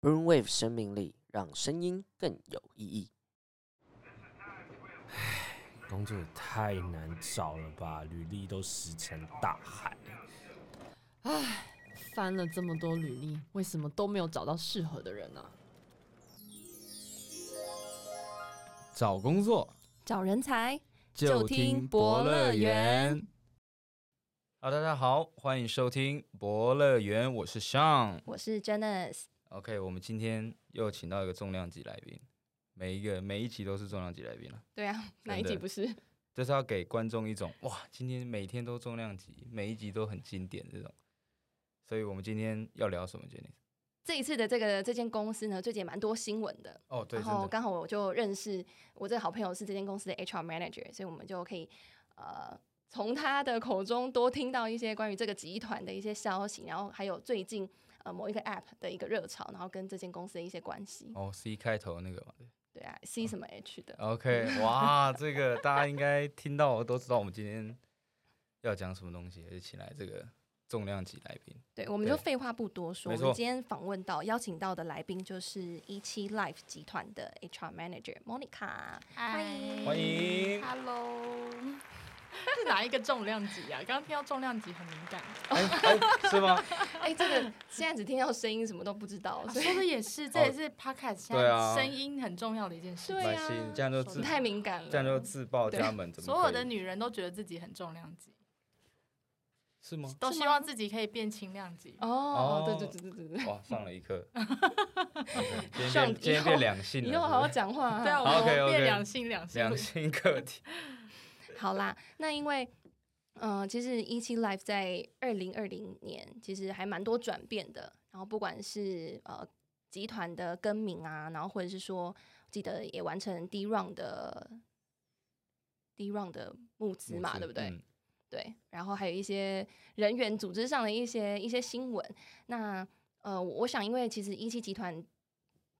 Brainwave 生命力，让声音更有意义。工作也太难找了吧，履历都石沉大海。唉，翻了这么多履历，为什么都没有找到适合的人呢、找工作找人才就听听博乐园。好，大家好，欢迎收听博乐园，我是 Sean。我是 Janice。OK，我们今天又请到一个重量级来宾，每一个每一集都是重量级来宾了，对啊，哪一集不是？就是要给观众一种哇，今天每天都重量级，每一集都很经典这种。所以我们今天要聊什么，Janice？这一次的这个这间公司呢，最近也蛮多新闻的。哦，对，然后刚好我就认识我这个好朋友是这间公司的 HR manager，所以我们就可以呃从他的口中多听到一些关于这个集团的一些消息，然后还有最近呃某一个 app 的一个热潮，然后跟这间公司的一些关系。哦，C 开头那个嘛，对。对啊，C 什么 H 的。OK，哇，这个大家应该听到都知道我们今天要讲什么东西，而且请来这个重量级来宾。对，我们就废话不多说，我们今天访问到邀请到的来宾就是一期 Life 集团的 HR manager Monica。嗨，哪一个重量级啊？刚刚听到重量级很敏感。哎哎，是吗？哎，这个现在只听到声音，什么都不知道，所以说的也是，这也是 Podcast 现在声音很重要的一件事。对啊这样就自你太敏感了。这样就自报家门，怎么所有的女人都觉得自己很重量级，是吗？都希望自己可以变轻量级。哦哦，对对对对对对，哇，上了一课。今天今天变两性了，以后好好讲话。对啊，我们变两性两性两性课题。好啦，那因为。嗯、其实一期 Life 在二零二零年其实还蛮多转变的，然后不管是呃集团的更名啊，然后或者是说，记得也完成 D round 的 D round 的募资嘛，资对不对？嗯对，然后还有一些人员组织上的一些一些新闻。那呃，我想因为其实一期集团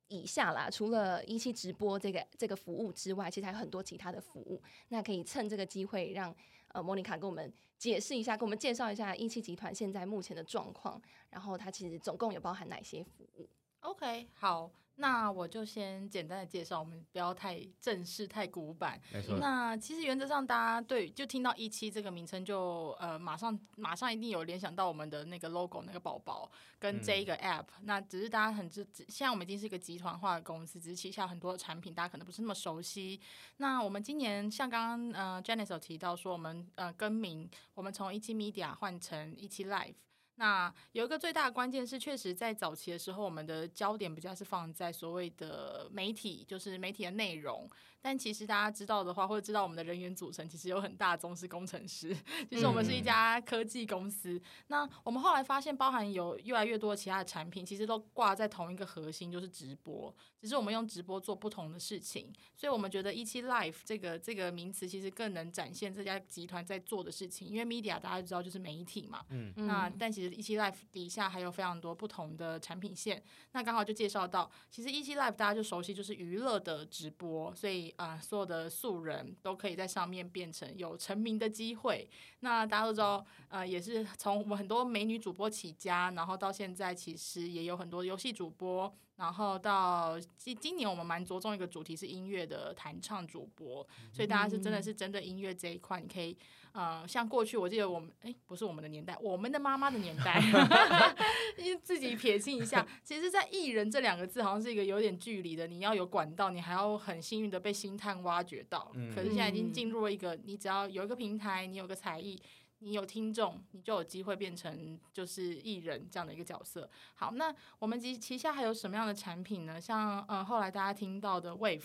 以下啦，除了一期直播这个这个服务之外，其实还有很多其他的服务。那可以趁这个机会让呃莫妮卡给我们解释一下，给我们介绍一下一期集团现在目前的状况，然后它其实总共有包含哪些服务？OK，好，那我就先简单的介绍，我们不要太正式、太古板。没错。那其实原则上，大家对就听到一期这个名称就，呃马上马上一定有联想到我们的那个 logo 那个宝宝跟这一个 app、那只是大家很知，只现在我们已经是一个集团化的公司，只是旗下很多的产品，大家可能不是那么熟悉。那我们今年像刚刚呃 Janice 有提到说，我们呃更名，我们从一期 media 换成一期 live。那有一个最大的关键是，确实在早期的时候，我们的焦点比较是放在所谓的媒体，就是媒体的内容。但其实大家知道的话，或者知道我们的人员组成，其实有很大宗是工程师。其实我们是一家科技公司。那我们后来发现，包含有越来越多其他的产品，其实都挂在同一个核心，就是直播。只是我们用直播做不同的事情。所以我们觉得一期 Life 这个这个名词，其实更能展现这家集团在做的事情。因为 media 大家知道就是媒体嘛，嗯那但其实一期 Life 底下还有非常多不同的产品线。那刚好就介绍到，其实一期 Life 大家就熟悉就是娱乐的直播，所以啊、所有的素人都可以在上面变成有成名的机会。那大家都知道，呃，也是从我们很多美女主播起家，然后到现在其实也有很多游戏主播，然后到今今年我们蛮着重一个主题是音乐的弹唱主播，所以大家是真的是针对音乐这一块，你可以呃，像过去我记得我们哎不是我们的年代，我们的妈妈的年代，因为自己撇清一下，其实，在艺人这两个字好像是一个有点距离的，你要有管道，你还要很幸运的被星探挖掘到。嗯可是现在已经进入了一个，你只要有一个平台，你有个才艺。你有听众，你就有机会变成就是艺人这样的一个角色。好，那我们旗旗下还有什么样的产品呢？像呃后来大家听到的 Wave，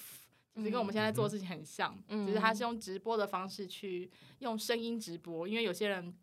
其实跟我们现在做的事情很像，嗯只是它是用直播的方式去用声音直播，因为有些人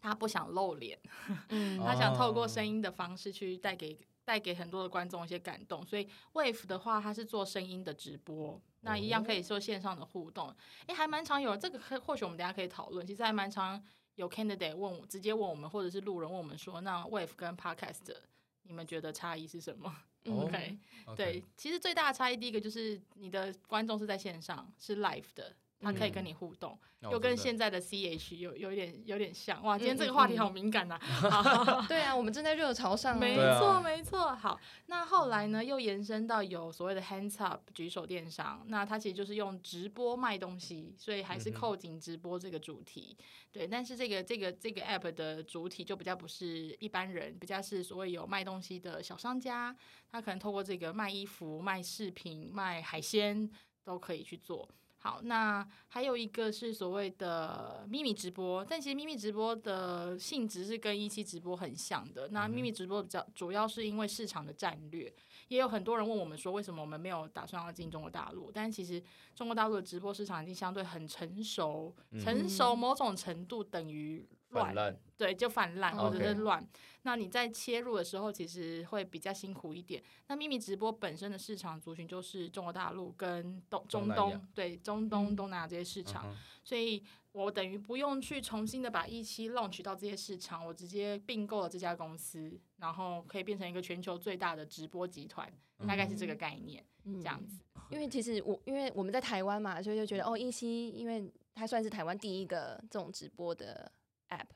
他不想露脸，他想透过声音的方式去带给带给很多的观众一些感动，所以 Wave 的话，它是做声音的直播，那一样可以做线上的互动。诶，还蛮常有这个可，或许我们等一下可以讨论。其实还蛮常有 candidate 问我，直接问我们，或者是路人问我们说，那 Wave 跟 Podcast 你们觉得差异是什么？嗯 OK，对，其实最大的差异，第一个就是你的观众是在线上，是 live 的。它可以嗯。跟你互动，哦又跟现在的 CH 有有一点有点像。哇，今天这个话题嗯。好敏感呐、对啊，我们正在热潮上、没错，没错。好，那后来呢，又延伸到有所谓的 hands up 举手电商，那它其实就是用直播卖东西，所以还是扣紧直播这个主题。对，但是这个这个这个 app 的主体就比较不是一般人，比较是所谓有卖东西的小商家，他可能透过这个卖衣服、卖饰品、卖海鲜都可以去做。好，那还有一个是所谓的秘密直播，但其实秘密直播的性质是跟一期直播很像的。那秘密直播比较主要是因为市场的战略，也有很多人问我们说，为什么我们没有打算要进中国大陆？但其实中国大陆的直播市场已经相对很成熟，成熟某种程度等于乱，泛滥，对，就泛滥或者是乱。那你在切入的时候，其实会比较辛苦一点。那秘密直播本身的市场族群就是中国大陆跟东中东对中东、东南亚这些市场，嗯所以我等于不用去重新的把一期 launch 到这些市场，我直接并购了这家公司，然后可以变成一个全球最大的直播集团，大概是这个概念，嗯这样子。因为其实我因为我们在台湾嘛，所以就觉得哦，一期因为它算是台湾第一个这种直播的 app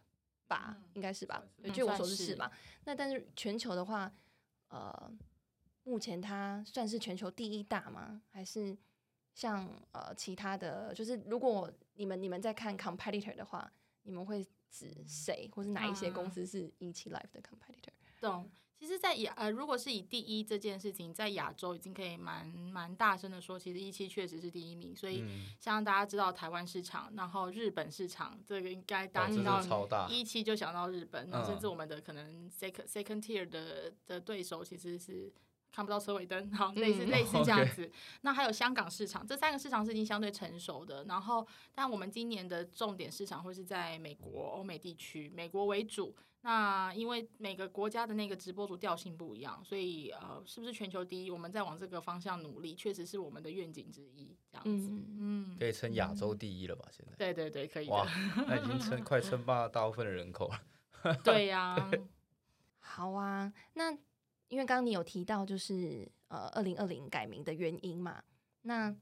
吧，嗯应该是吧？据我所知是吧。那但是全球的话，呃，目前它算是全球第一大吗？还是像呃其他的，就是如果你们你们在看 competitor 的话，你们会指谁或是哪一些公啊司是 eTlife 的 competitor？懂。其实，在亚呃，如果是以第一这件事情，在亚洲已经可以蛮蛮大声的说，其实一期确实是第一名。所以，嗯，像大家知道台湾市场，然后日本市场，这个应该大家听到一期就想到日本，甚至嗯我们的可能 second second tier 的的对手其实是看不到车尾灯，好，类似嗯类似这样子。那还有香港市场，这三个市场是已经相对成熟的。然后，但我们今年的重点市场会是在美国、欧美地区，美国为主。那因为每个国家的那个直播主调性不一样，所以呃，是不是全球第一？我们在往这个方向努力，确实是我们的愿景之一。这样子，嗯，嗯，可以称亚洲第一了吧？现在，对对对，可以哇，，那已经称快称霸大部分的人口了。对呀、好啊，那因为刚刚你有提到就是呃二零二零改名的原因嘛，那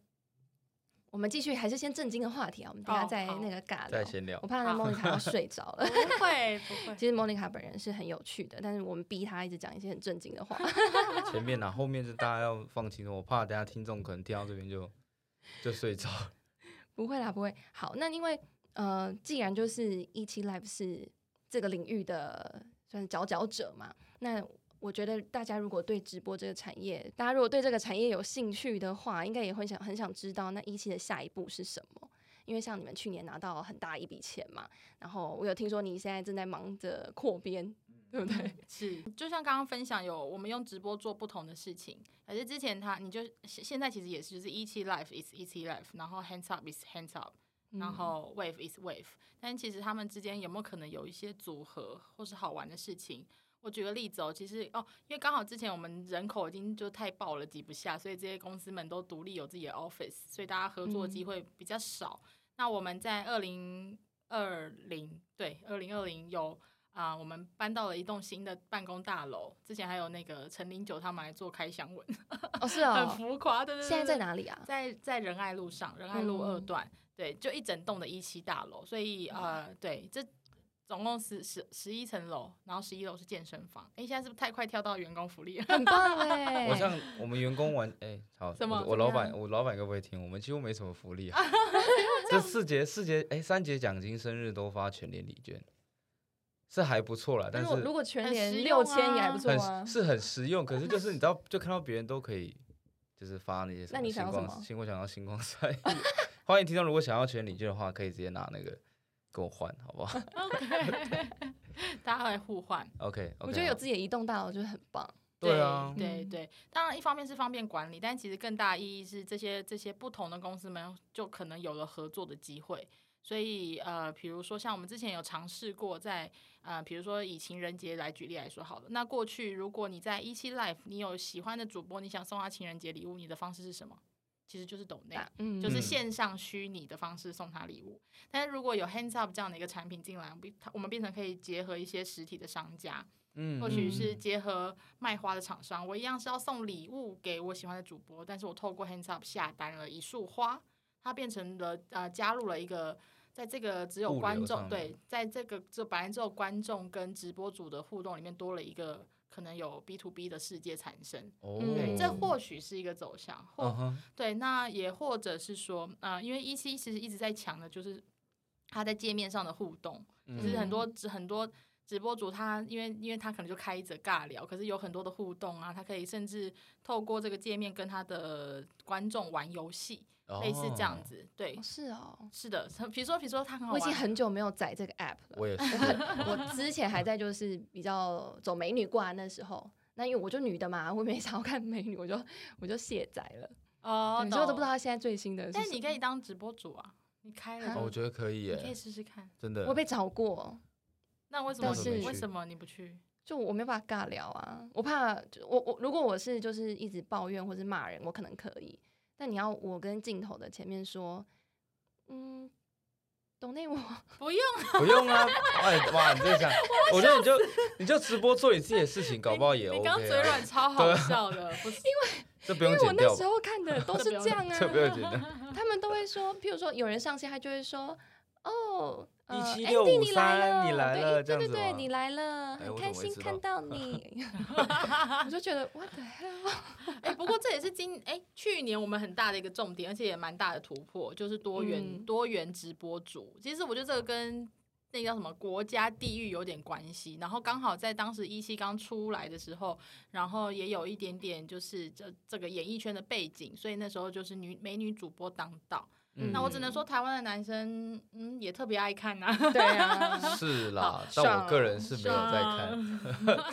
我们继续还是先正经的话题啊，我们等一下再那个尬聊。再闲聊我，怕那好 Monica 要睡着了。不 会不会。其实 Monica 本人是很有趣的，但是我们逼她一直讲一些很正经的话。前面啊，后面是大家要放轻松，我怕等下听众可能听到这边就就睡着。不会啦，不会。好，那因为呃，既然就是一期 Live 是这个领域的算是佼佼者嘛，那我觉得大家如果对直播这个产业，大家如果对这个产业有兴趣的话，应该也会想很想知道那一期的下一步是什么。因为像你们去年拿到很大一笔钱嘛，然后我有听说你现在正在忙着扩编，对不对？是，就像刚刚分享有我们用直播做不同的事情，可是之前他你就现现在其实也是就是一期 life is 一期 life，然后 hands up is hands up，然后 wave is wave，但其实他们之间有没有可能有一些组合或是好玩的事情？我举个例子哦，其实哦，因为刚好之前我们人口已经就太爆了，挤不下，所以这些公司们都独立有自己的 office，所以大家合作机会比较少。那我们在二零二零对二零二零有啊、我们搬到了一栋新的办公大楼，之前还有那个陈林九他们来做开箱文，哦，是哦 很哦，浮夸，对对对。现在在哪里啊？在在仁爱路上，仁爱路二嗯段，对，就一整栋的一期大楼，所以呃，对，这总共十十十一层楼，然后十一楼是健身房。哎，现在是不是太快跳到员工福利了？很棒哎！我像我们员工玩，哎、好，什么我我老板，我老板该不会听？我们几乎没什么福利啊，这四节四节，哎、三节奖金，生日都发全年礼券，是还不错啦，但是如果全年六千也还啊不错啊很。是很实用，可是就是你知道，就看到别人都可以，就是发那些什么星你想要什么光星光想要星光赛，欢迎听众如果想要全年礼券的话，可以直接拿那个跟我换，好不好？OK，大家会互换。？OK，, 我觉得有自己的移动大楼就是很棒。对啊，嗯对对，当然一方面是方便管理，但其实更大的意义是这些这些不同的公司们就可能有了合作的机会。所以呃，比如说像我们之前有尝试过在呃，比如说以情人节来举例来说好了，那过去如果你在一期 Life 你有喜欢的主播，你想送他情人节礼物，你的方式是什么？其实就是抖内。嗯就是嗯线上虚拟的方式送他礼物。但是如果有 Hands Up 这样的一个产品进来，我们变成可以结合一些实体的商家，嗯或许是嗯结合卖花的厂商，我一样是要送礼物给我喜欢的主播，但是我透过 Hands Up 下单了一束花。它变成了呃加入了一个。在这个只有观众对，在这个就本来只有观众跟直播主的互动里面多了一个可能有 B to B 的世界产生，哦，对，这或许是一个走向，或、对，那也或者是说，啊、因为一期其实一直在强的就是它在界面上的互动，就是很多直很多直播主他因为因为他可能就开着尬聊，可是有很多的互动啊，他可以甚至透过这个界面跟他的观众玩游戏，类似这样哦，子，对哦，是哦，是的，比如说比如说他很好玩，我已经很久没有载这个 app 了。我也 是，我之前还在就是比较走美女挂那时候，那因为我就女的嘛，我没想要看美女，我就我就卸载了。哦，对所以我都不知道。他现在最新的是。但你可以当直播主啊，你开了我觉得可以你可以，试试看。真的我，被找过，那为什么是为什么你不去？就我没办法尬聊啊，我怕我我如果我是就是一直抱怨或是骂人，我可能可以，但你要我跟镜头的前面说，嗯，懂内我不用，不用啊，哎哇，你这讲，我觉得你就你就直播做你自己的事情，搞不好也你 OK 刚刚嘴 啊，软超好笑的，不是？这不用因为我剪掉吧，那时候看的都是这样啊，这不用剪掉，他们都会说，譬如说有人上线，他就会说，哦，呃17653 Andy 你来了，你来了对对对你来了，哎很开心看到你，我就觉得 what the hell，哎、不过这也是今哎、去年我们很大的一个重点，而且也蛮大的突破，就是多元、嗯多元直播主。其实我觉得这个跟那个叫什么国家地域有点关系。然后刚好在当时一期刚出来的时候，然后也有一点点就是这这个演艺圈的背景，所以那时候就是女美女主播当道。嗯。那我只能说，台湾的男生嗯也特别爱看呐、对啊，是啦，但我个人是没有在看，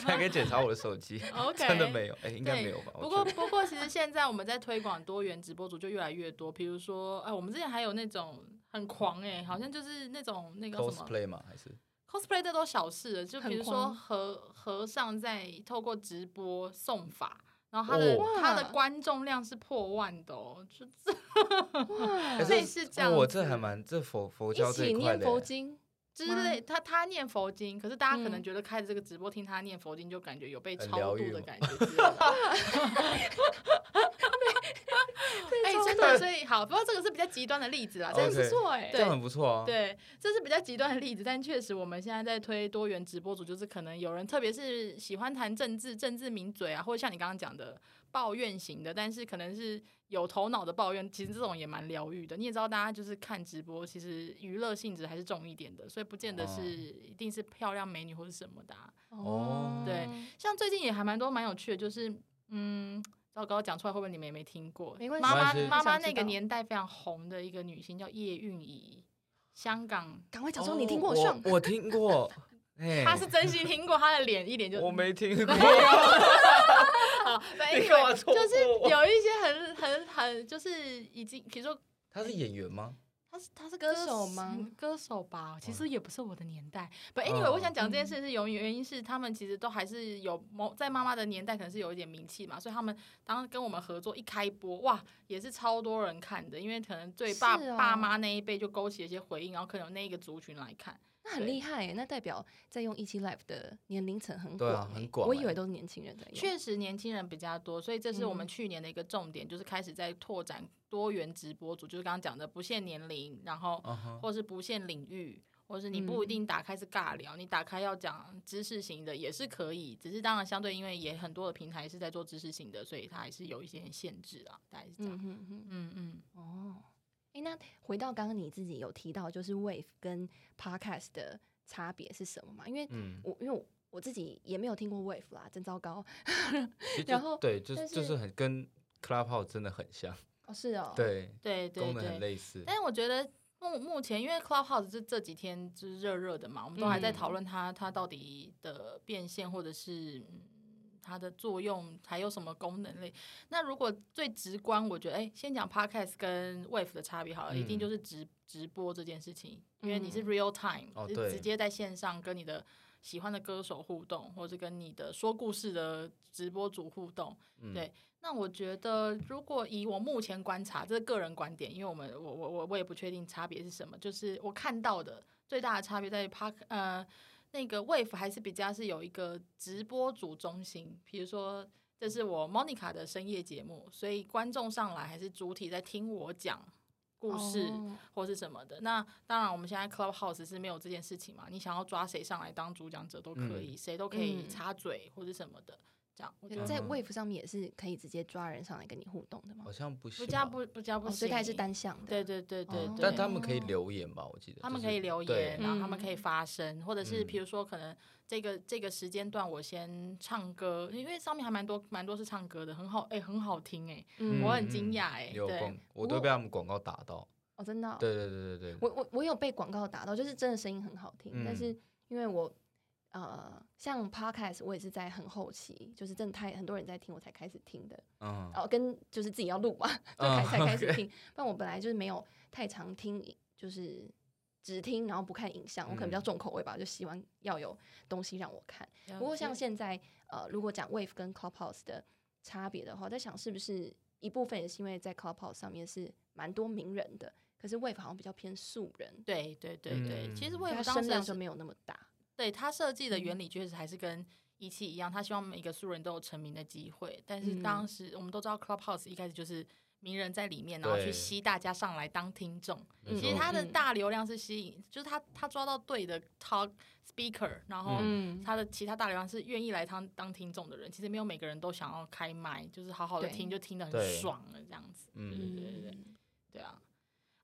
还可以检查我的手机，OK，真的没有，哎，应该没有吧？不过不过，其实现在我们在推广多元直播主就越来越多，比如说，哎，我们之前还有那种很狂哎、好像就是那种那个什么 cosplay 嘛，还是？cosplay，这都小事了。就比如说和和尚在透过直播送法，然后他的、哦。他的观众量是破万的哦，就这 类这似这样哦我这还蛮这佛佛教一这一块起念佛经，之类，他他念佛经，可是大家可能嗯。觉得开着这个直播听他念佛经，就感觉有被超度的感觉 哎、真的，所以好，不过这个是比较极端的例子啦，真不错哎，这样很不错啊。对，这是比较极端的例子，但确实我们现在在推多元直播组，就是可能有人特别是喜欢谈政治、政治名嘴啊，或者像你刚刚讲的抱怨型的，但是可能是有头脑的抱怨，其实这种也蛮疗愈的。你也知道，大家就是看直播，其实娱乐性质还是重一点的，所以不见得是、哦一定是漂亮美女或者什么的啊、哦对像最近也还蛮多蛮有趣的，就是嗯。糟糕，讲出来会不会你们也没听过？没关系妈妈妈妈那个年代非常红的一个女星叫叶蕴仪，香港。赶快讲说你听过哦我上，我听过，哎，他是真心听过，他的脸一脸就我没听过，好，对，你因干嘛戳为就是有一些很很很就是已经，比如说他是演员吗？他是他是歌手吗？嗯歌手吧，其实也不是我的年代。不，anyway，我想讲这件嗯。事是有原因是他们其实都还是有某在妈妈的年代可能是有一点名气嘛，所以他们当跟我们合作一开播，哇，也是超多人看的，因为可能对爸、哦爸妈那一辈就勾起了一些回应，然后可能有那一个族群来看。那很厉害耶，那代表在用一期 Live 的年龄层很对啊广很广哎我以为都是年轻人在用，确实年轻人比较多，所以这是我们嗯。去年的一个重点，就是开始在拓展多元直播组，就是刚刚讲的不限年龄，然后或是不限领域，或是你不一嗯。定打开是尬聊，你打开要讲知识型的也是可以，只是当然相对因为也很多的平台是在做知识型的，所以它还是有一些限制啊，大概是这样。嗯嗯嗯，哦，哎，那回到刚刚你自己有提到，就是 Wave 跟 Podcast 的差别是什么嘛？因为嗯，我因为我我自己也没有听过 Wave 啦，真糟糕。然后对，就是就是是很跟 Clubhouse 真的很像，哦，是哦，，对，对对功能很对。类似。但是我觉得目目前因为 Clubhouse 这这几天就是热热的嘛，我们都还在讨嗯论它它到底的变现或者是。嗯它的作用还有什么功能类？那如果最直观，我觉得，哎、先讲 podcast 跟 wave 的差别好了，一定嗯就是直直播这件事情，因为你是嗯 real time，、是直接在线上跟你的喜欢的歌手互动，或者跟你的说故事的直播主互动。嗯对那我觉得，如果以我目前观察，这是个人观点，因为我们我我我我也不确定差别是什么，就是我看到的最大的差别在于 Park 呃那个 Wave 还是比较是有一个直播主中心，比如说这是我 Monica 的深夜节目，所以观众上来还是主体在听我讲故事、哦或是什么的。那当然，我们现在 Clubhouse 是没有这件事情嘛，你想要抓谁上来当主讲者都可以，谁都可以嗯插嘴或是什么的。这样，我觉得在嗯 Wave 上面也是可以直接抓人上来跟你互动的吗好？像不行吧，不加不不加不哦，行，所以它也是单向的。对对对对哦。对，但他们可以留言吧？我记得他们可以留言，然后他们可以嗯。发声，或者是嗯。比如说可能这个这个时间段我先唱歌，因为上面还蛮多蛮多是唱歌的，很好哎、很好听哎、嗯，我很惊讶哎，对。有，我都被他们广告打到。哦，真的哦、对对对对对，我我我有被广告打到，就是真的声音很好听，但嗯。是因为我呃，像 podcast 我也是在很后期，就是真的太很多人在听，我才开始听的。嗯，哦，跟就是自己要录嘛，就嗯才开始听。不然我本来就是没有太常听，就是只听然后不看影像，我可能比较嗯重口味吧，就希望要有东西让我看。不过像现在呃，如果讲 Wave 跟 Clubhouse 的差别的话，我在想是不是一部分也是因为在 Clubhouse 上面是蛮多名人的，可是 Wave 好像比较偏素人，对对对对，其实 Wave 它当时声量就没有那么大。对他设计的原嗯理确实还是跟一期一样，他希望每个素人都有成名的机会。但是嗯当时我们都知道 Clubhouse 一开始就是名人在里面，然后去吸大家上来当听众。其实他的嗯大流量是吸引，就是他他抓到对的 talk speaker，然后嗯，他的其他大流量是愿意来当当听众的人。其实没有每个人都想要开麦，就是好好的听，就听得很爽了这样子。对对嗯，对对对。对啊。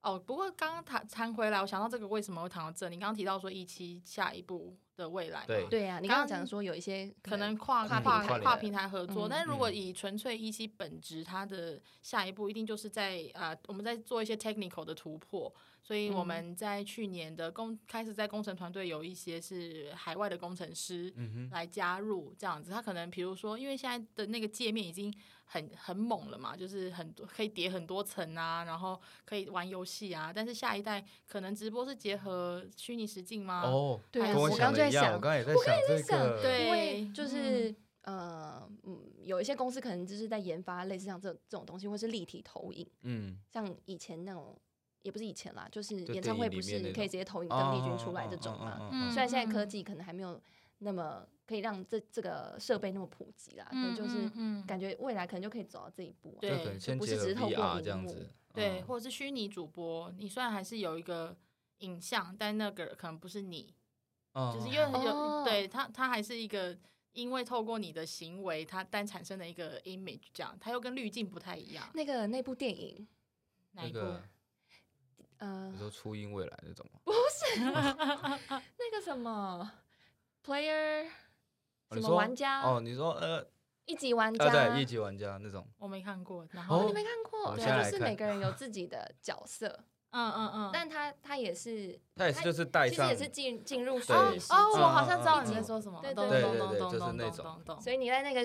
哦，不过刚刚谈谈回来，我想到这个为什么会谈到这？你刚刚提到说一期下一步的未来嘛，对对啊，你刚刚刚讲说有一些可能跨跨跨平台的跨平台合作，嗯但是如果嗯。以纯粹一期本质，它的下一步一定就是在呃，我们在做一些 technical 的突破，所以我嗯。们在去年的工开始在工程团队有一些是海外的工程师，来加入这样子，他可能比如说，因为现在的那个界面已经很很猛了嘛，就是很多可以叠很多层啊，然后可以玩游戏啊，但是下一代可能直播是结合虚拟实境吗？哦，对我刚刚就在想我，刚刚也在想这个，对因为就是、呃嗯，有一些公司可能就是在研发类似像这这种东西，或是立体投影，嗯，像以前那种也不是以前啦，就是演唱会不是可以直接投影邓丽君出来这种嘛。虽然现在科技可能还没有那么可以让这这个设备那么普及啦，嗯，但就是嗯，感觉未来可能就可以走到这一步、啊。对不是结合只是透过荧幕这样子，对，嗯或者是虚拟主播，你虽然还是有一个影像，但那个可能不是你，就是嗯因为有、哦对它，它还是一个。因为透过你的行为，它单产生的一个 image，这样，它又跟滤镜不太一样。那个那部电影，哪一部？那个呃你，说初音未来那种吗？那个什么 player 什么哦你说玩家哦，你说呃，一级玩家，啊对，一级玩家那种，我没看过。然哦后，你没看过？我对就是每个人有 自己的角色，嗯嗯嗯，但他他也是，他他也是就是带上其实也是进进入虚对拟世哦，我好像知道你在说什么。对懂对懂懂懂对对对就是懂懂那种懂懂。所以你在那个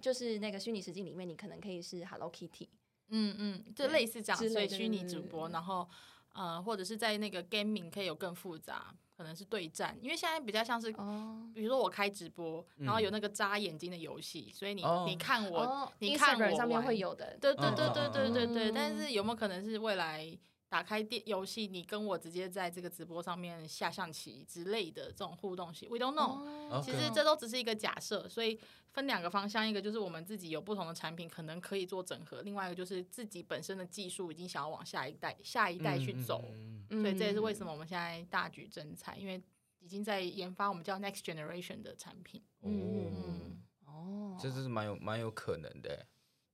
就是那个虚拟实境里面，你可能可以是 Hello Kitty，嗯嗯，就类似这样，之类的所以虚拟对对对主播，然后呃，或者是在那个 gaming 可以有更复杂，可能是对战，因为现在比较像是。哦比如说我开直播，然后有嗯那个扎眼睛的游戏，所以你哦你看我，哦你看上面会有的，对对对嗯对对对对，嗯但是有没有可能是未来打开电游戏，你跟我直接在这个直播上面下象棋之类的这种互动性，we don't know。哦其实这都只是一个假设，所以分两个方向，一个就是我们自己有不同的产品，可能可以做整合；，另外一个就是自己本身的技术已经想要往下一代、下一代去走。所以这也是为什么我们现在大举征才，因为已经在研发我们叫 next generation 的产品。哦，嗯，哦，这是蛮有蛮有可能的欸，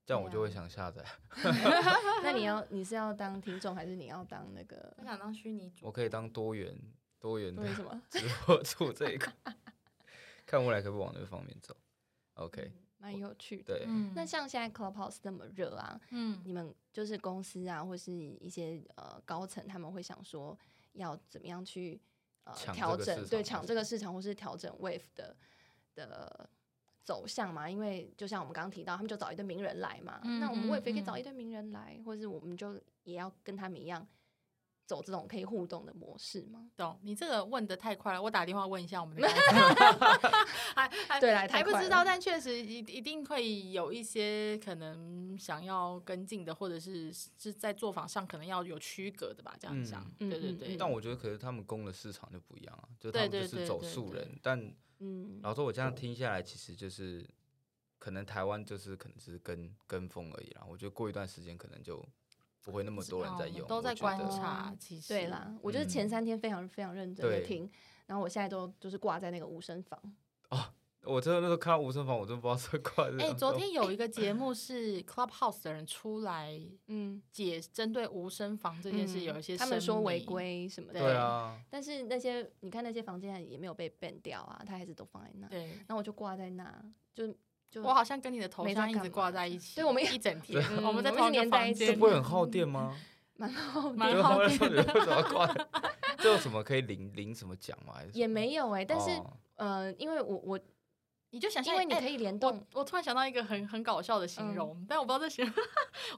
这样我就会想下载。那你要你是要当听众，还是你要当那个我想当虚拟主我可以当多元多元的为什么？直播主这一块，看未来可不可以往那个方面走。OK，蛮有趣的。对，嗯那像现在 Clubhouse 那么热啊，嗯你们就是公司啊，或是一些呃高层，他们会想说要怎么样去呃抢调整，对，抢这个市场，或是调整 Wave 的的走向嘛？因为就像我们刚刚提到，他们就找一堆名人来嘛，嗯那我们嗯 Wave 也可以嗯找一堆名人来，或者是我们就也要跟他们一样走这种可以互动的模式吗？懂，你这个问的太快了，我打电话问一下我们的 高层还还对啦太快了还不知道，但确实一一定会有一些可能想要跟进的，或者是是在做法上可能要有区隔的吧，这样讲，嗯。对对对，但我觉得可是他们攻的市场就不一样啊，就他们就是走素人，但嗯，老实说，我这样听下来，其实就是可能台湾就是可能只是跟跟风而已啦。我觉得过一段时间可能就不会那么多人在用，都在观察。其实对啦，我就是前嗯三天非常非常认真的对听，然后我现在都就是挂在那个无声房。哦我真的那时候看到无声房，我真的不知道这挂。哎、昨天有一个节目是 Clubhouse 的人出来嗯，解针对无声房这件事嗯有一些他们说违，规什么的，对啊，但是那些你看那些房间也没有被 ban 掉啊，他还是都放在那，对。然后我就挂在那，就就我好像跟你的头像一直挂在一起，对我们一整天，嗯我们在我们同一个一直黏在一起房间，这不会很耗电吗？蛮耗电说你 为什么要挂？这有什么可以领领什么奖吗？也没有哎、但是、哦呃，因为我我你就想象，因为你哎可以联动我，我突然想到一个很很搞笑的形嗯容，但我不知道这形容。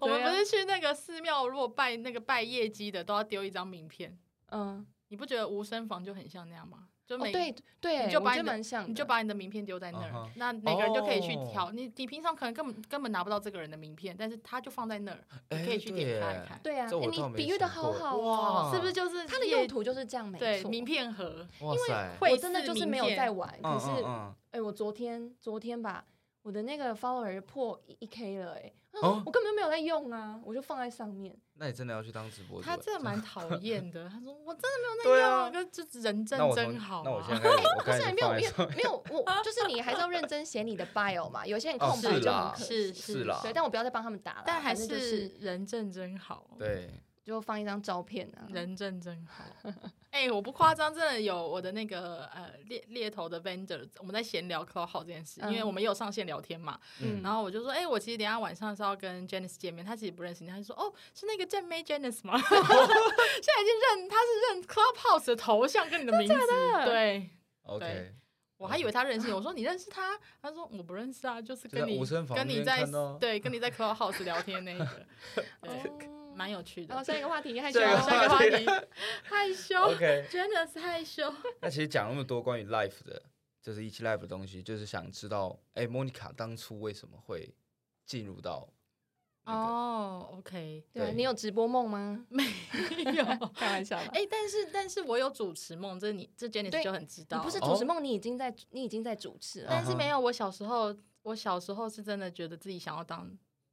我们不是去那个寺庙，如果拜那个拜业绩的，都要丢一张名片。嗯，你不觉得无声房就很像那样吗？就每、哦对你就把你的蛮像的，你就把你的名片丢在那儿那每个人就可以去哦调。你你平常可能根本根本拿不到这个人的名片，但是他就放在那儿，你可以哎去点开看。对啊，你比喻的好好哇哦，是不是就是它的用途就是这样，没错。对名片盒？因为，我真的就是没有在玩，可嗯是哎、我昨天昨天吧，我的那个 follower 破一 k 了、哎、哦我根本就没有在用啊，我就放在上面。那你真的要去当直播主？他真的蛮 讨厌的。他说我真的没有在对用，啊跟就是人真真好、啊。那我现在，我不是没有没有。没有，我就是你还是要认真写你的 bio 嘛，有些人哦空白就很可是惜。是啦对，但我不要再帮他们打了，但还是人证真好，对，就放一张照片啊。人证真好。哎、我不夸张，真的有我的那个呃猎猎头的 vendor，我们在闲聊号这件事，因为嗯我们也有上线聊天嘛。嗯然后我就说，哎、我其实等下晚上是要跟 Janice 见面，他其实不认识你，他就说，哦，是那个正妹 Janice 吗？现在已经认，他是认 Clubhouse 的头像跟你的名字，对。OK，我还以为他认识你，我说你认识他，他说我不认识啊，就是跟你跟你在对跟你在 Clubhouse 聊天那个，蛮有趣的。哦下一个话题，害羞下一个下一个话话题题，害羞 OK，真的是害羞。那其实讲那么多关于 life 的，就是一期 life 的东西，就是想知道，哎、莫妮卡当初为什么会进入到那个？哦，OK，对啊，你有直播梦吗？没有。开玩笑的。哎、但是但是我有主持梦，这你这 Jenny 对就很知道。不是哦主持梦，你已经在你已经在主持了。但是没有，我小时候我小时候是真的觉得自己想要当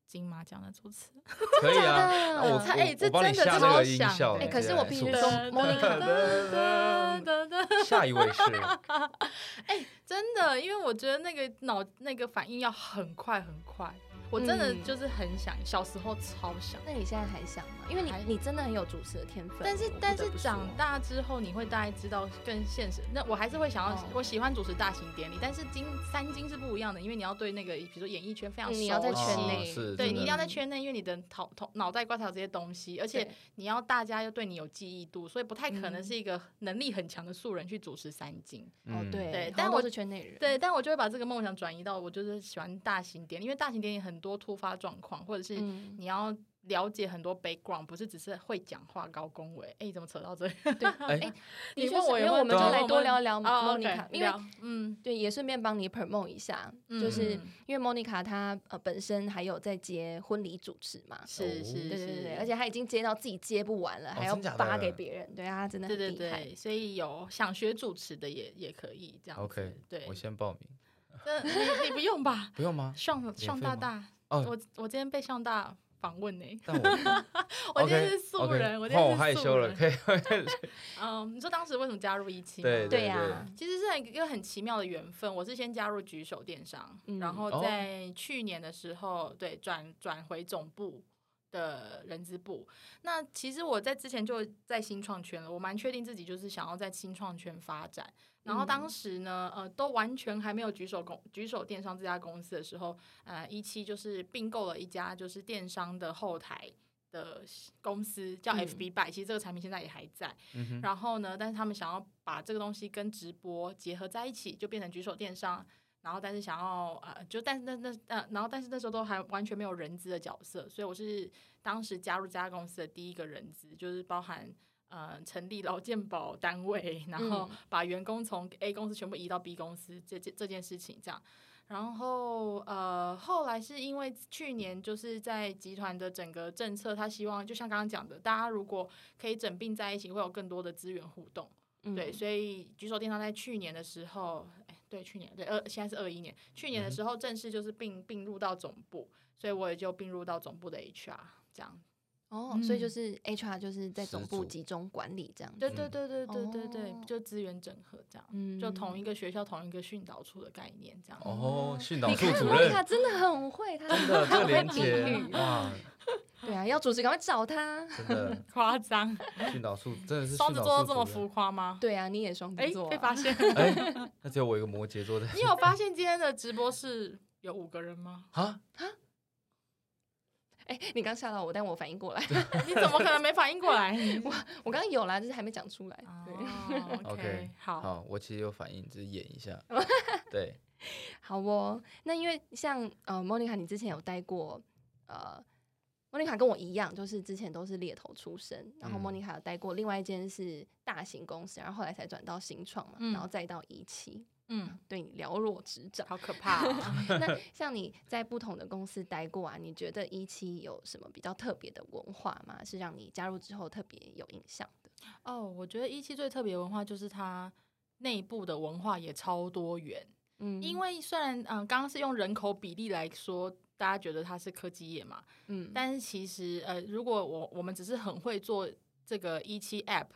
金马奖的主持。人。可以啊，真的。那我哎这真的超想哎可是我必须说是 Monica 噔噔噔下一位是 真的，因为我觉得那个脑那个反应要很快很快，我真的嗯就是很想，小时候超想。那你现在还想吗？因为你你真的很有主持的天分。但是但是长大之后，你会大概知道更现实。那我还是会想要，哦我喜欢主持大型典礼，但是金三金是不一样的，因为你要对那个比如说演艺圈非常熟悉，嗯你要在圈哦内对你一定要在圈内，因为你的头头脑袋瓜才有这些东西，而且你要大家又对你有记忆度，所以不太可能嗯是一个能力很强的素人去主持三金。哦嗯对对但我是圈内人。对，但我就会把这个梦想转移到我就是喜欢大型典礼，因为大型典礼很多突发状况，或者是嗯，你要了解很多 background，不是只是会讲话高恭维。哎，怎么扯到这里？对，哎 哎，你的确是问我有没有因为我们就来多聊聊哦 Monica，，OK，因为嗯，对，也顺便帮你 promote 一下，就是嗯因为 Monica 她呃本身还有在接婚礼主持嘛。是是对对对对，是而且她已经接到自己接不完了，还要发给别人，对啊，真的对对很厉害。对，所以有想学主持的也也可以这样。OK，对我，先报名，这你你不用吧？不用吗？上上大大，哦我我今天被上大访问呢，但我 我今天是素人，我今天是素害羞了，人。可以。嗯，你说当时为什么加入一期？对对呀，其实是一个很奇妙的缘分。我是先加入举手电商，嗯然后哦在去年的时候，对转转回总部的人资部。那其实我在之前就在新创圈了，我蛮确定自己就是想要在新创圈发展。然后当嗯时呢，呃，都完全还没有举手公举手电商这家公司的时候，呃，一期就是并购了一家就是电商的后台的公司，叫嗯 FB Buy、其实这个产品现在也还在。嗯，然后呢，但是他们想要把这个东西跟直播结合在一起，就变成举手电商。然后，但是想要呃，就但是那那呃，然后但是那时候都还完全没有人资的角色，所以我是当时加入这家公司的第一个人资，就是包含呃成立劳健保单位，然后嗯把员工从 A 公司全部移到 B 公司这这这件事情这样。然后呃，后来是因为去年就是在集团的整个政策，他希望就像刚刚讲的，大家如果可以整并在一起，会有更多的资源互动。嗯对，所以举手电商在去年的时候，哎，对，去年对二现在是二一年，去年的时候正式就是并并入到总部，所以我也就并入到总部的 HR 这样。哦，所以就嗯是 HR 就是在总部集中管理这样子。对对对对对对对，哦就资源整合这样，嗯就同一个学校同一个训导处的概念这样。哦，训导你看处主任莫妮卡真的很会，他真的这个连比接喻哇，对啊，要主持赶快找他。真的 夸张，训导处真的是双子座都这么浮夸吗？对啊，你也双哎子座、，被发。现。哎，那只有我一个摩羯座的你有发现今天的直播室有五个人吗？啊，哎，你刚吓到我，但我反应过来，你怎么可能没反应过来？我我刚刚有啦，就是还没讲出来。对，哦 OK，好，好，我其实有反应，只是演一下。对，好哦。那因为像呃，莫妮卡，你之前有待过呃。莫妮卡跟我一样，就是之前都是猎头出身，然后嗯莫妮卡有待过另外一间是大型公司，然后后来才转到新创嘛，嗯然后再到一期，嗯，对你了若指掌。好可怕哦。那像你在不同的公司待过啊，你觉得一期有什么比较特别的文化吗？是让你加入之后特别有印象的？哦，我觉得一期最特别的文化就是它内部的文化也超多元。嗯因为虽然嗯，刚刚是用人口比例来说，大家觉得它是科技业嘛，嗯，但是其实呃，如果我我们只是很会做这个一期 App，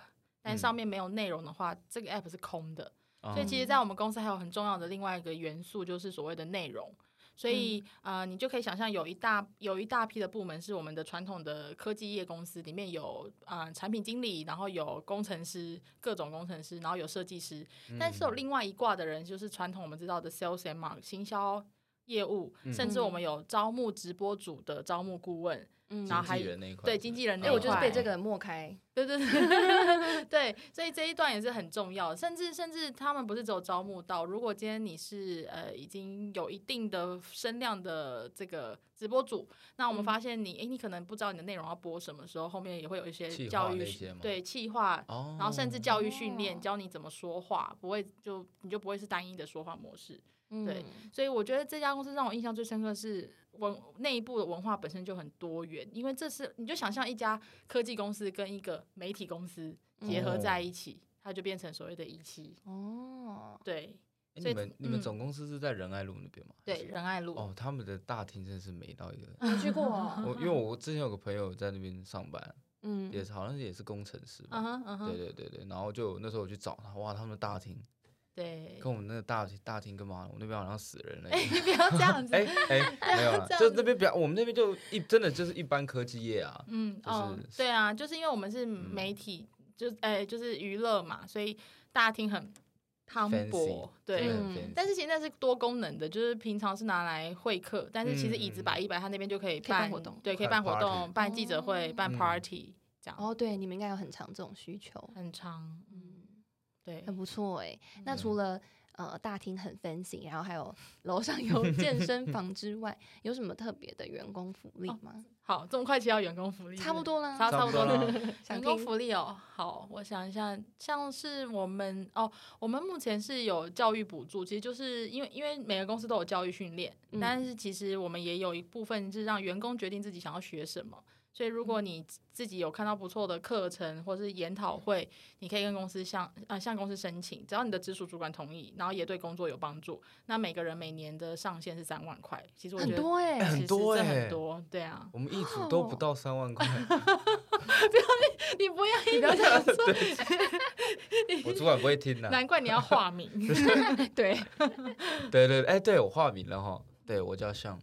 但嗯上面没有内容的话，这个 App 是空的。所所以其实，在我们公司还有很重要的另外一个元素，就是所谓的内容。所以，呃，你就可以想象有一大有一大批的部门是我们的传统的科技业公司，里面有啊、呃产品经理，然后有工程师，各种工程师，然后有设计师。但是有另外一挂的人，就是传统我们知道的 sales and mark 行销业务，嗯甚至我们有招募直播组的招募顾问，嗯然后还经纪人那一块，对经纪人哎、我就是被这个抹开，对对对 对，所以这一段也是很重要的。甚至甚至他们不是只有招募到，如果今天你是呃已经有一定的声量的这个直播主，那我们嗯发现你诶，你可能不知道你的内容要播什么时候，后面也会有一些教育对企划。哦，然后甚至教育训练，哦教你怎么说话，不会就你就不会是单一的说话模式。对嗯所以我觉得这家公司让我印象最深刻是文内部的文化本身就很多元，因为这是你就想象一家科技公司跟一个媒体公司结合在一起，它就变成所谓的一期。哦，对你们你们嗯总公司是在仁爱路那边吗？对，仁爱路。哦，他们的大厅真的是美到一个，你去过哦？我因为我之前有个朋友在那边上班，嗯也是好像也是工程师吧，嗯哼嗯对哼，对对对，然后就那时候我去找他，哇，他们的大厅对。跟我们那个大厅大厅干嘛？我那边好像死人了。哎，你不要这样子。哎 哎，没有了这，那边比较，我们那边就一真的就是一般科技业啊，嗯，就是哦，对啊，就是因为我们是媒体，就哎就是娱乐嘛，所以大厅很磅 fancy，礴，对但是其实那是多功能的，就是平常是拿来会客，但是其实椅子嗯摆一摆，他那边就可以办办活动。对，可以办办活动、办记者会、办嗯。party，这样。哦，对，你们应该有很长这种需求，很长，对，很不错哎。那嗯除了呃大厅很 fancy，然后还有楼上有健身房 之外，有什么特别的员工福利哦吗？好，这么快就要员工福利，差不，多啦，差差不多了 员工福利哦，好，我想一下，像是我们哦，我们目前是有教育补助，其实就是因为因为每个公司都有教育训练，嗯但是其实我们也有一部分是让员工决定自己想要学什么。所以，如果你自己有看到不错的课程或是研讨会，你可以跟公司向啊、向公司申请，只要你的直属主管同意，然后也对工作有帮助，那每个人每年的上限是三万块。其实我觉得很多哎、哎很多欸很多，对啊，我们一组都不到三万块，你不要你不要这样说，我主管不会听的。难怪你要化名。对，对对，哎，对我化名了哈，对我叫向，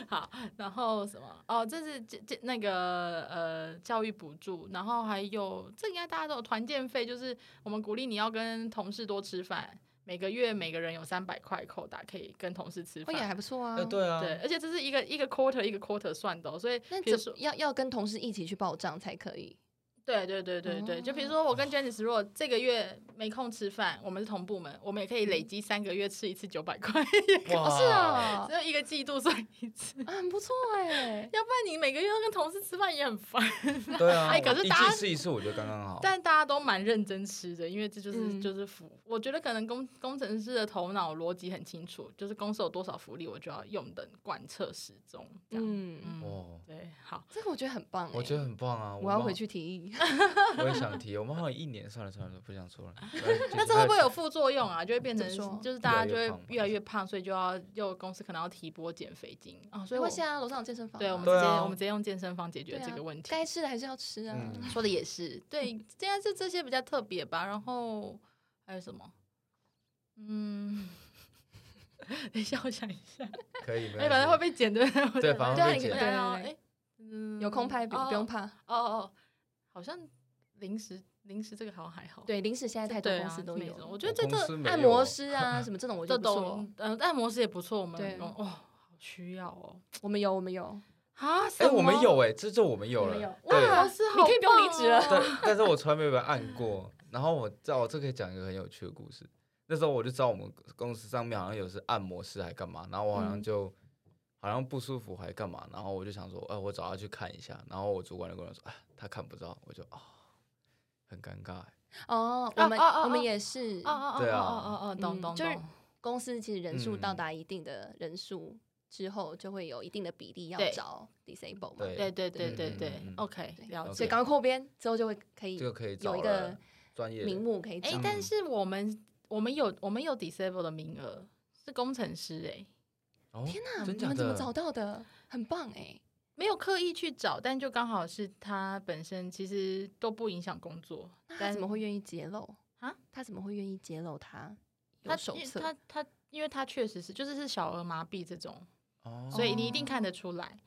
好，然后什么？哦，这是这这那个呃教育补助，然后还有这应该大家都有团建费，就是我们鼓励你要跟同事多吃饭，每个月每个人有三百块扣打，可以跟同事吃饭也还。不错啊。哎，对啊，对，而且这是一个一个 quarter 一个 quarter 算的、哦，所以那要要跟同事一起去报账才可以？对对对对对，就比如哦说我跟 Janice 如果这个月没空吃饭，我们是同部门，我们也可以累积三个月吃一次九百块，是啊只，有一个季度算一次，啊很不错哎。要不然你每个月都跟同事吃饭也很烦。对啊，哎可是大家季吃一次，我觉得刚刚好。但大家都蛮认真吃的，因为这就是、嗯就是福。我觉得可能工工程师的头脑逻辑很清楚，就是公司有多少福利，我就要用的贯彻始终。这样，嗯，嗯，哦，对，好，这个我觉得很棒哎。我觉得很棒啊，我要回去提议。我也想提，我们好像一年，算了算了，不想说了。那这会不会有副作用啊？就会变成就是大家就会越来越胖所以就要又公司可能要提拨减肥金啊。所以我没关系啊，楼上有健身房啊。对，我们直接、啊我们直接用健身房解决这个问题。该吃的还是要吃啊。嗯说的也是，对，现在是这些比较特别吧。然后还有什么？嗯，等一下，我想一下。可以？哎、反正会被剪的。对反正会被剪对有空拍不用怕。哦哦，好像零食零食这个好像还好。对，零食现在太多公司都有没什么。我觉得这个公司没按摩师啊，什么这种我这就不错种。嗯按摩师也不错，我们对哦，好需要哦。我们有，我们有。啊，哎，什我们有哎，这就我们有了。哇，是好你可以不用离职了对，但是我从来没有被按过。然后我知道，我这可以讲一个很有趣的故事。那时候我就知道我们公司上面好像有是按摩师还干嘛，然后我好像嗯就、好像不舒服还干嘛，然后我就想说，哎、我找他去看一下。然后我主管就跟我说，哎，他看不到，我就啊、很尴尬欸。哦，我们哦哦哦我们也是哦哦哦对啊哦哦哦，懂懂嗯就是。公司其实人数到嗯达一定的人数之后，就会有一定的比例要找 disable 嘛。对对对对对，OK，对了解。所以赶快扩编之后就会可以这个可以有一个专业名目可以哎、找。但是我们我们有我们有 disable 的名额，是工程师哎、哦，天哪，你们怎么找到的？很棒哎！没有刻意去找，但就刚好是他本身其实都不影响工作，他但怎么会愿意揭露啊？他怎么会愿意揭露他他因为手册？他他因为他确实是就是是小儿麻痹这种，哦，所以你一定看得出来。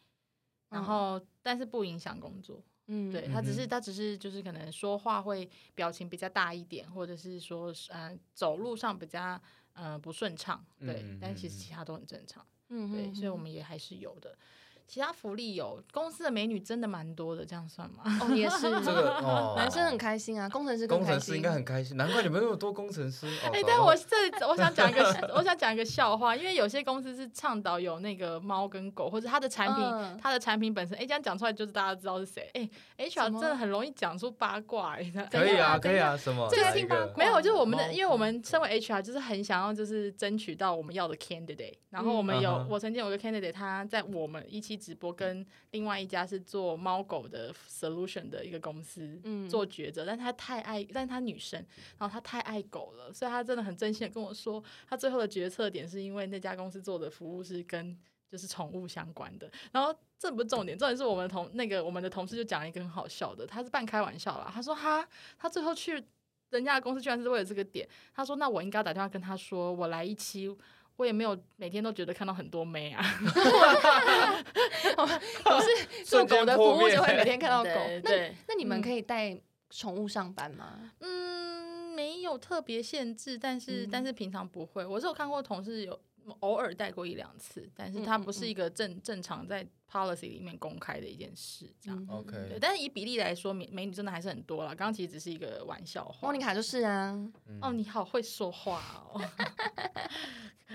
然嗯后，但是不影响工作，嗯对他只是他只是就是可能说话会表情比较大一点，或者是说呃走路上比较呃不顺畅，对，嗯但其实其他都很正常。嗯对，所以我们也还是有的。其他福利有，公司的美女真的蛮多的，这样算吗？哦也是 这个哦，男生很开心啊，工程师。工程师应该很开心，难怪你们那么多工程师。哦哎、但我这我想讲一个，我想讲一个笑话，因为有些公司是倡导有那个猫跟狗，或者它的产品，嗯它的产品本身，哎、这样讲出来就是大家知道是谁。哎、什 HR 真的很容易讲出八卦、哎，可以啊，可以啊，什么？这个听八卦没有，就是我们的，因为我们身为 HR，就是很想要就是争取到我们要的 candidate。然后我们有，我曾经有个 candidate，他在我们一期直播跟另外一家是做猫狗的 solution 的一个公司，嗯做抉择，但他太爱，但他女生，然后他太爱狗了，所以他真的很真心的跟我说，他最后的决策点是因为那家公司做的服务是跟就是宠物相关的。然后这不是重点，重点是我们同那个我们的同事就讲了一个很好笑的，他是半开玩笑啦，他说哈，他最后去人家的公司居然是为了这个点，他说那我应该打电话跟他说，我来一期。我也没有每天都觉得看到很多妹啊，我是 做狗的服务，就会每天看到狗。那那你们嗯可以带宠物上班吗？嗯，没有特别限制，但是、嗯但是平常不会。我是有看过同事有偶尔带过一两次，但是它不是嗯一个正正常在 policy 里面公开的一件事，这样。嗯 OK 对，但是以比例来说，美美女真的还是很多了。刚刚其实只是一个玩笑话。莫妮卡就是啊，嗯哦，你好会说话哦！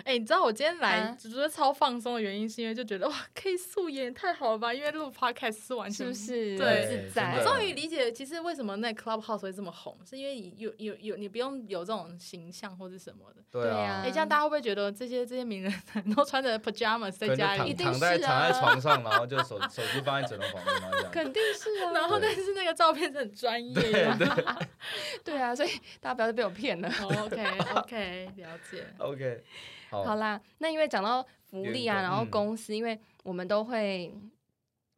哎、你知道我今天来啊觉得超放松的原因，是因为就觉得哇，可以素颜，太好了吧？因为录 podcast 是完全是不是？对很自在我。终于理解，其实为什么那 Clubhouse 会这么红，是因为你有有有你不用有这种形象或者什么的。对对啊啊哎、，这样大家会不会觉得这些这些名人都穿着 pajamas 在家里？一定躺在是啊躺在床上，然后就手手机放在枕头旁边，嘛这样。肯定是啊，然后但是那个照片是很专业的。对啊，所以大家不要再被我骗了。OK OK，了解。OK，好，好啦，那因为讲到福利啊，然后嗯公司，因为我们都会，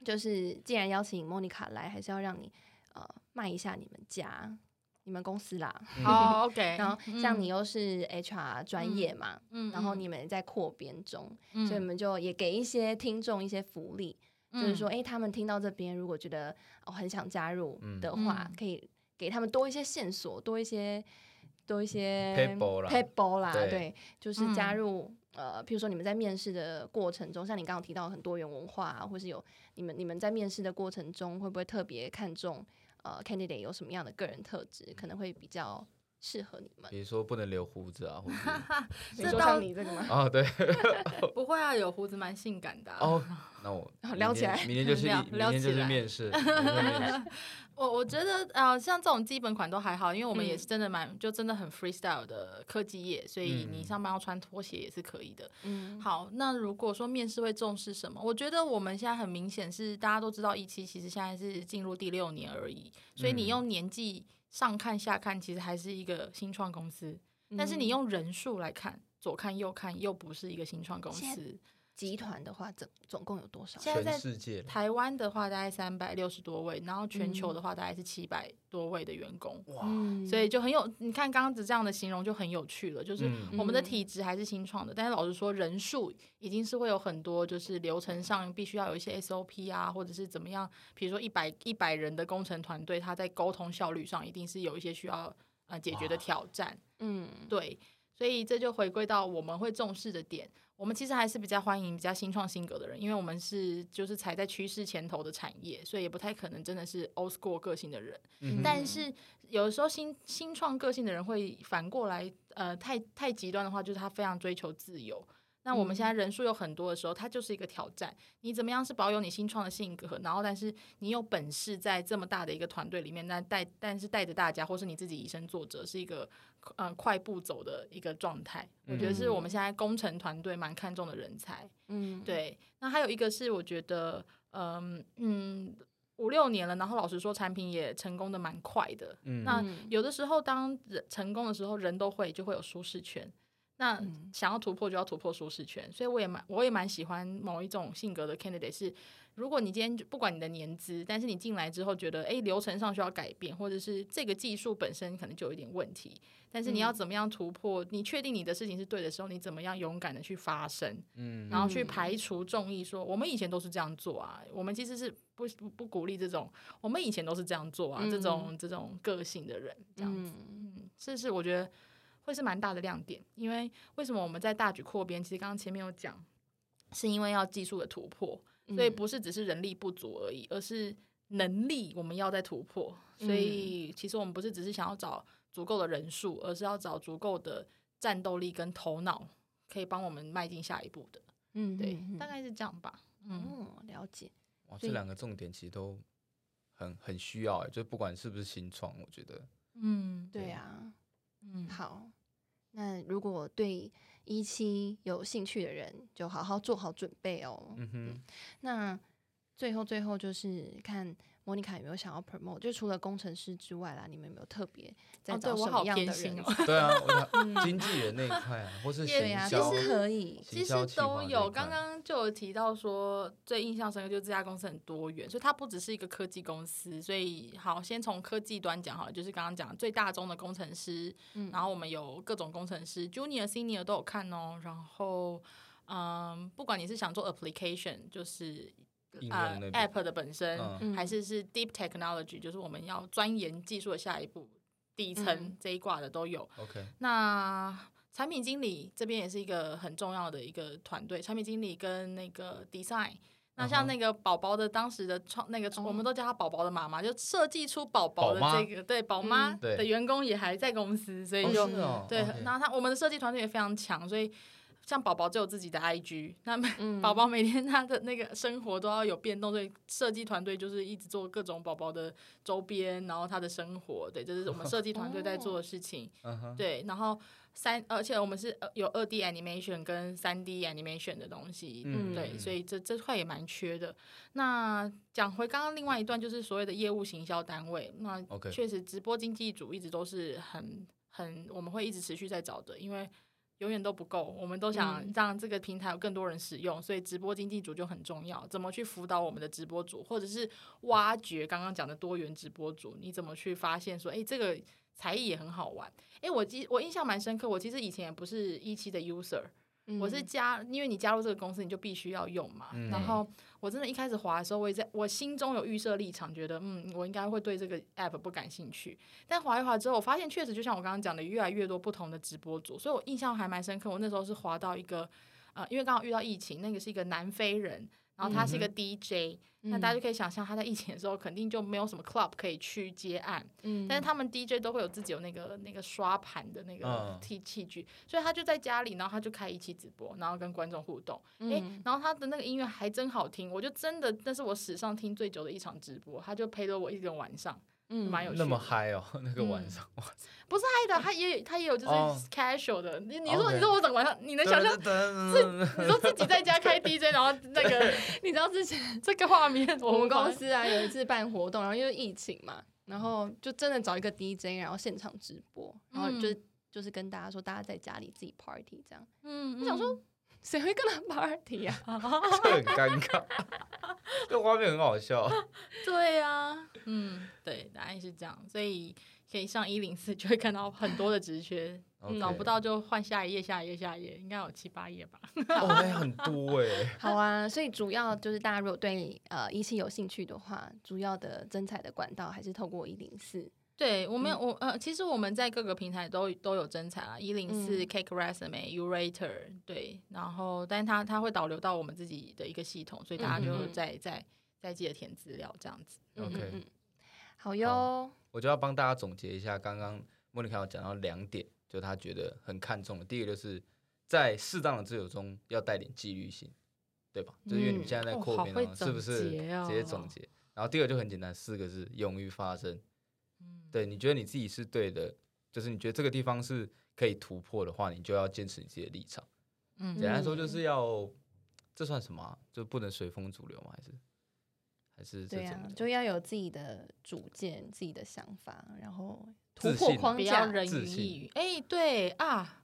就是既然邀请莫妮卡来，还是要让你呃卖一下你们家、你们公司啦。嗯。好 OK，然后像你又是 HR 专业嘛，然后你们在扩编中，嗯。所以我们就也给一些听众一些福利，就是说，嗯。哎、他们听到这边如果觉得哦很想加入嗯。的话，嗯。可以给他们多一些线索，多一些多一些 Paper 啦。对。对，就是加嗯。入、呃，譬如说你们在面试的过程中，像你刚刚提到很多元文化、啊，或是有你们你们在面试的过程中，会不会特别看重呃 candidate 有什么样的个人特质，可能会比较适合你们？比如说不能留胡子啊，或者 你说这倒像你这个吗？哦对，不会啊，有胡子蛮性感的啊、哦，那我好明撩起来明天就是撩一明天就是撩起来面试，我我觉得呃，像这种基本款都还好，因为我们也嗯是真的蛮、就真的很 freestyle 的科技业，所以你嗯上班要穿拖鞋也是可以的。嗯，好，那如果说面试会重视什么？我觉得我们现在很明显是大家都知道一期其实现在是进入第六年而已，所以你嗯用年纪上看下看，其实还是一个新创公司，但是你嗯用人数来看，左看右看又不是一个新创公司。集团的话，总总共有多少？现在在全世界台湾的话大概三百六十多位，然后全球嗯。的话大概是七百多位的员工。哇，嗯。所以就很有，你看刚刚子这样的形容就很有趣了，就是嗯。我们的嗯。体制还是新创的，但是老实说，人数已经是会有很多，就是流程上必须要有一些 SOP 啊，或者是怎么样，比如说一百一百人的工程团队，他在沟通效率上一定是有一些需要呃解决的挑战，嗯，对，所以这就回归到我们会重视的点。我们其实还是比较欢迎比较新创性格的人，因为我们是就是踩在趋势前头的产业，所以也不太可能真的是 old school 个性的人。嗯但是有的时候新新创个性的人会反过来，呃，太太极端的话，就是他非常追求自由。那我们现在人数有很多的时候，它就是一个挑战。你怎么样是保有你新创的性格，然后但是你有本事在这么大的一个团队里面，那带但是带着大家，或是你自己以身作则，是一个呃快步走的一个状态。我觉得是我们现在工程团队蛮看重的人才。嗯，对，那还有一个是我觉得，嗯嗯，五六年了，然后老实说，产品也成功的蛮快的。嗯那嗯有的时候，当人成功的时候，人都会就会有舒适圈。那嗯。想要突破就要突破舒适圈，所以我也蛮我也蛮喜欢某一种性格的 candidate 是，如果你今天不管你的年资，但是你进来之后觉得，诶流程上需要改变，或者是这个技术本身可能就有一点问题，但是你要嗯。怎么样突破？你确定你的事情是对的时候，你怎么样勇敢的去发声？嗯。然后去嗯。排除众议说，我们以前都是这样做啊，我们其实是不不不鼓励这种，我们以前都是这样做啊，这种这种个性的人，这样子，嗯。嗯，这是我觉得会是蛮大的亮点，因为为什么我们在大举扩编？其实刚刚前面有讲，是因为要技术的突破，所以嗯不是只是人力不足而已，而是能力我们要在突破。所嗯以其实我们不是只是想要找足够的人数，而是要找足够的战斗力跟头脑，可以帮我们迈进下一步的。嗯，对，嗯大概是这样吧。嗯，哦，了解，哇，这两个重点其实都很很需要哎，就不管是不是新创，我觉得嗯，对啊，嗯，好，那如果对一期有兴趣的人，就好好做好准备哦。嗯哼，那最后最后就是看莫妮卡有没有想要 promote，就除了工程师之外啦，你们有没有特别在哦找什对我好么样的人？偏心哦对啊，我想经纪人那一块啊，或是也行对啊，销都可以。其实都有。刚刚就有提到说，最印象深刻就是这家公司很多元，所以它不只是一个科技公司。所以好，先从科技端讲好了，就是刚刚讲最大宗的工程师，嗯然后我们有各种工程师，junior、senior 都有看哦。然后，嗯，不管你是想做 application，就是应用呃 app 的本身，还是是 deep technology，就是我们要钻研技术的下一步，底层嗯。这一挂的都有。OK，那产品经理这边也是一个很重要的一个团队，产品经理跟那个 design。那像那个宝宝的当时的创那个，哦。我们都叫他宝宝的妈妈，就设计出宝宝的这个对宝妈的员工也还在公司，所以哦就对然后他我们的设计团队也非常强，所以像宝宝就有自己的 IG，那嗯 宝宝每天他的那个生活都要有变动，所以设计团队就是一直做各种宝宝的周边，然后他的生活，对，这是我们设计团队在做的事情。对，然后三，而且我们是呃有二 D animation 跟三 D animation 的东西，嗯对，所以这这块也蛮缺的。那讲回刚刚另外一段，就是所谓的业务行销单位，那确实直播经济组一直都是很很我们会一直持续在找的，因为。永远都不够，我们都想嗯让这个平台有更多人使用，所以直播经济组就很重要。怎么去辅导我们的直播组，或者是挖掘刚刚讲的多元直播组？你怎么去发现说，哎、这个才艺也很好玩？哎、我记我印象蛮深刻，我其实以前也不是一期的 user，、我是嗯加，因为你加入这个公司，你就必须要用嘛。嗯然后我真的一开始滑的时候，我也在我心中有预设立场，觉得嗯，我应该会对这个 app 不感兴趣。但滑一滑之后，我发现确实就像我刚刚讲的，越来越多不同的直播主，所以我印象还蛮深刻。我那时候是滑到一个呃，因为刚好遇到疫情，那个是一个南非人。然后他是一个嗯 DJ，、那大家就可以想象他在疫情的时候肯定就没有什么 club 可以去接案，嗯。但是他们 DJ 都会有自己有那个那个刷盘的那个嗯。器器具，所以他就在家里，然后他就开一期直播，然后跟观众互动。诶，嗯。然后他的那个音乐还真好听，我就真的那是我史上听最久的一场直播，他就陪了我一个晚上，嗯。蛮有趣那么嗨哦，那个晚嗯上，哇不是嗨的，他也有他也有就是哦。casual 的。你你说你说我整个晚上，你能想象？自你说自己在家开 DJ，然后那个你知道之前这个画面，我们公司啊有一次办活动，然后因为疫情嘛，然后就真的找一个 DJ，然后现场直播，然后就、嗯。就是跟大家说，大家在家里自己 party 这样。嗯，我想说，谁会跟他 party 啊？这很尴尬，这画面很好笑。对呀、嗯，对，答案是这样，所以可以上一零四就会看到很多的职缺找不到就换下一页，下一页，下一页，应该有七八页吧。哦，那很多哎，好啊，所以主要就是大家如果对呃一期有兴趣的话，主要的征才的管道还是透过一零四。对我们有，我呃，其实我们在各个平台都都有征才啊，一零四嗯 Cake Resume、U Rater，对，然后但是它它会导流到我们自己的一个系统，所以大家就在再再再记得填资料这样子。嗯 OK 好哟。我就要帮大家总结一下，刚刚莫妮卡有讲到两点，就她觉得很看重的。第一个就是在适当的自由中要带点纪律性，对吧？就是因为你们现在在哦扩编嘛，是不是直接总结？然后第二个就很简单，四个字：勇于发声。嗯，对，你觉得你自己是对的，就是你觉得这个地方是可以突破的话，你就要坚持你自己的立场。嗯简单说就是要，这算什么啊、就不能随风逐流吗？还是还是这对啊怎么，讲就要有自己的主见、自己的想法，然后突破自信啊比较框架。人云亦云。哎、对啊，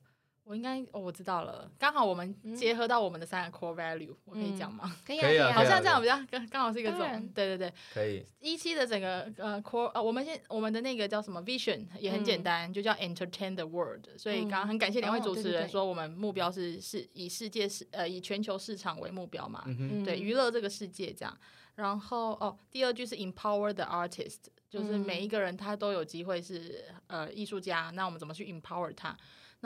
我应该哦，我知道了，刚好我们嗯结合到我们的三个 core value，、我可以讲吗？可以可以好像这样比较刚刚好是一个总，对对对，可以？一期的整个呃 core 呃，我们现我们的那个叫什么 vision 也很简嗯单，就叫 entertain the world。所以刚刚很感谢两位主持人说，我们目标是是以世界市呃以全球市场为目标嘛，对，嗯娱乐这个世界这样。然后哦，第二句是 empower the artist，就是每一嗯个人他都有机会是呃艺术家，那我们怎么去 empower 他？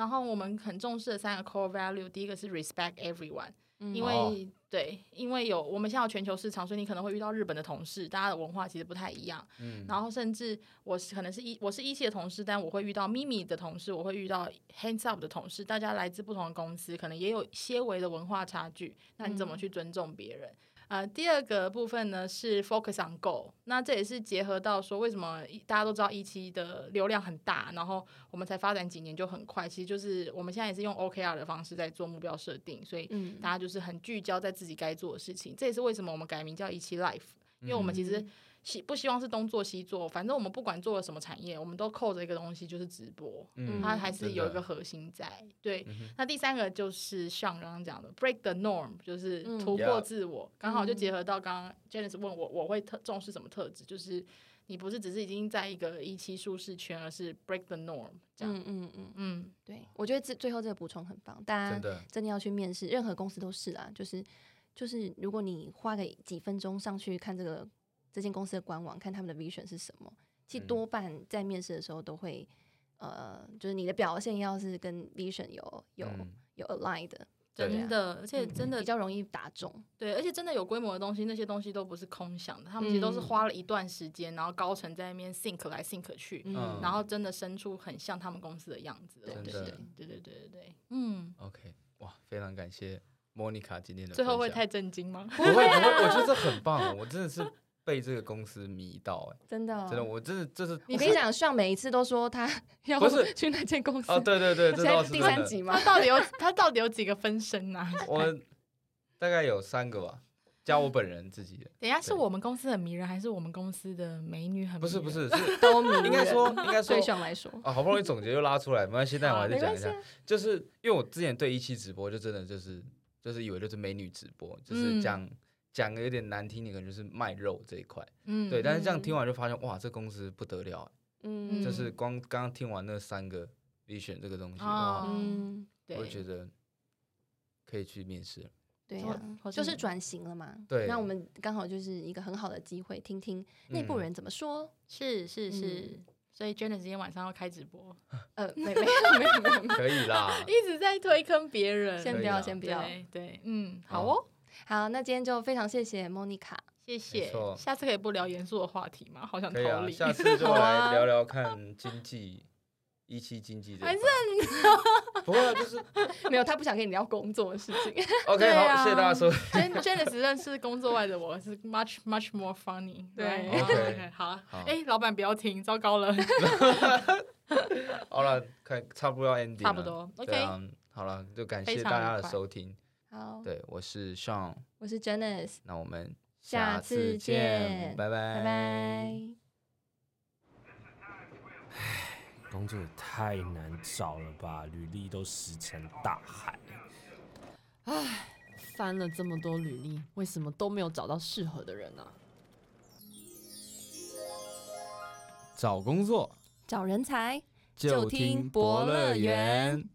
然后我们很重视的三个 core value，第一个是 respect everyone。嗯因哦为、对，因为有我们现在有全球市场，所以你可能会遇到日本的同事，大家的文化其实不太一样。嗯，然后甚至我是可能是一我是一期的同事，但我会遇到咪咪的同事，我会遇到 Hands Up 的同事，大家来自不同的公司，可能也有些微的文化差距。那你怎么嗯去尊重别人？呃，第二个部分呢是 focus on goal，那这也是结合到说为什么大家都知道一期的流量很大，然后我们才发展几年就很快，其实就是我们现在也是用 OKR 的方式在做目标设定，所以嗯大家就是很聚焦在自己该做的事情。这也是为什么我们改名叫一期 Life，因为我们其实嗯希不希望是东做西做，反正我们不管做了什么产业，我们都扣着一个东西，就是直播，嗯它还是有一个核心在。对，嗯那第三个就是像刚刚讲的 break the norm，就是嗯突破自我，刚好就嗯。结合到刚刚 Janice 问我，我会特重视什么特质，就是你不是只是已经在一个一期舒适圈，而是 break the norm 这样。嗯嗯嗯，嗯。对，我觉得这最后这个补充很棒，大家真的，真的要去面试，任何公司都是啊，就是就是，如果你花个几分钟上去看这个这间公司的官网，看他们的 vision 是什么，其实嗯多半在面试的时候都会，呃，就是你的表现要是跟 vision 有有、嗯有 align 的，真的，而且嗯真的比较容易打中。对，而且真的有规模的东西，那些东西都不是空想的，他们其实都是嗯花了一段时间，然后高层在那边 think 来 think 去，嗯然后真的生出很像他们公司的样子的对东西。对对对对对，嗯，OK，哇，非常感谢莫妮卡今天的最后会太震惊吗？不会不会，我觉得这很棒，我真的是被这个公司迷到哎、真的、哦，真的，我真的这是我跟你讲，像每一次都说他要 不是去那间公司，哦，对对对，这是真的。三集吗他？到底有他到底有几个分身啊？我大概有三个吧，加我本人自己的，等一下是我们公司很迷人，还是我们公司的美女很迷人？不是不是是都迷应该人说应该说对上来说，啊，好不容易总结又拉出来，没关系，但我还是没讲一下。就是因为我之前对一期直播就真的就是就是以为就是美女直播，就是嗯讲讲的有点难听点，可能就是卖肉这一块，嗯对，但是这样嗯。听完就发现哇，这公司不得了欸，嗯，就是光刚刚听完那三个 vision 这个东西，哦哇，嗯，对，我就觉得可以去面试了。对或呀、或你就是转型了嘛。对。那我们刚好就是一个很好的机会，听听内部嗯。人怎么说。是是是，嗯。所以 Janice 今天晚上要开直播，呃，没没有没有没。有，可以啦，一直在推坑别人，先不要，先不要。对对，嗯，好好。哦，好，那今天就非常谢谢 Monica。谢谢错。下次可以不聊严肃的话题吗？好想可以啊，逃离。下次就来 聊聊看经济，一期经济这一还块。不会啊，就是 没有，他不想跟你聊工作的事情。OK，好，谢谢大家收听。Jan Janice 认识工作外的我是 much much more funny 对 OK，好哎，老板不要停，糟糕了。好了，看差不多要 ending 了差不多 OK 啊，好了，就感非谢大家的收听。好，对，我是 Sean，我是 Janice，那我们下次次见拜拜，拜拜。工作也太难找了吧，履历都石沉大海。唉翻了这么多履历，为什么都没有找到适合的人啊？找工作找人才。就听听博乐园。